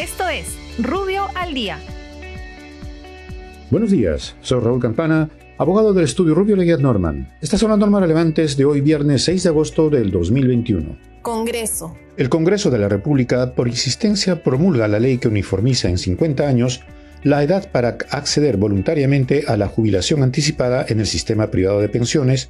Esto es Rubio al Día. Buenos días, soy Raúl Campana, abogado del estudio Rubio Leguiat Norman. Estas son las normas relevantes de hoy viernes 6 de agosto del 2021. Congreso. El Congreso de la República, por insistencia, promulga la ley que uniformiza en 50 años la edad para acceder voluntariamente a la jubilación anticipada en el sistema privado de pensiones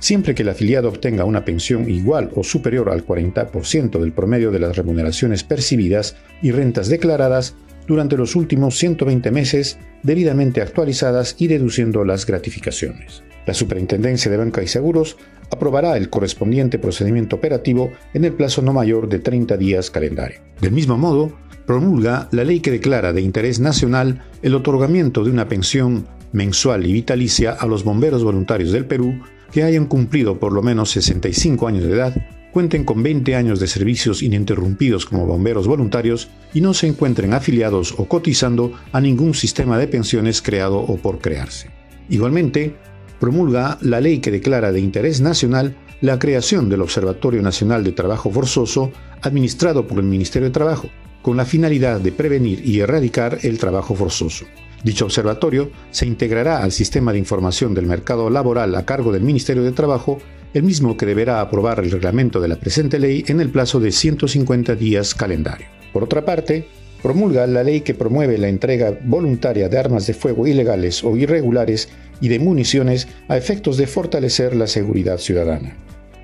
siempre que el afiliado obtenga una pensión igual o superior al 40% del promedio de las remuneraciones percibidas y rentas declaradas durante los últimos 120 meses, debidamente actualizadas y deduciendo las gratificaciones. La Superintendencia de Banca y Seguros aprobará el correspondiente procedimiento operativo en el plazo no mayor de 30 días calendario. Del mismo modo, promulga la ley que declara de interés nacional el otorgamiento de una pensión mensual y vitalicia a los bomberos voluntarios del Perú que hayan cumplido por lo menos 65 años de edad, cuenten con 20 años de servicios ininterrumpidos como bomberos voluntarios y no se encuentren afiliados o cotizando a ningún sistema de pensiones creado o por crearse. Igualmente, promulga la ley que declara de interés nacional la creación del Observatorio Nacional de Trabajo Forzoso administrado por el Ministerio de Trabajo, con la finalidad de prevenir y erradicar el trabajo forzoso. Dicho observatorio se integrará al sistema de información del mercado laboral a cargo del Ministerio de Trabajo, el mismo que deberá aprobar el reglamento de la presente ley en el plazo de 150 días calendario. Por otra parte, promulga la ley que promueve la entrega voluntaria de armas de fuego ilegales o irregulares y de municiones a efectos de fortalecer la seguridad ciudadana.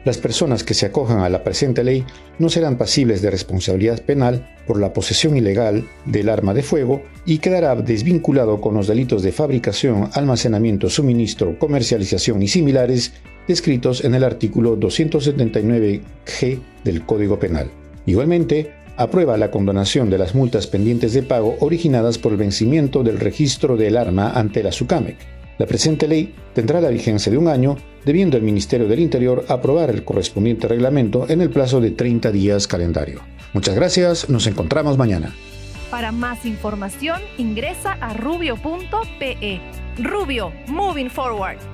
Las personas que se acojan a la presente ley no serán pasibles de responsabilidad penal por la posesión ilegal del arma de fuego y quedará desvinculado con los delitos de fabricación, almacenamiento, suministro, comercialización y similares descritos en el artículo 279G del Código Penal. Igualmente, aprueba la condonación de las multas pendientes de pago originadas por el vencimiento del registro del arma ante la SUCAMEC. La presente ley tendrá la vigencia de un año debiendo el Ministerio del Interior aprobar el correspondiente reglamento en el plazo de 30 días calendario. Muchas gracias, nos encontramos mañana. Para más información ingresa a rubio.pe. Rubio, moving forward.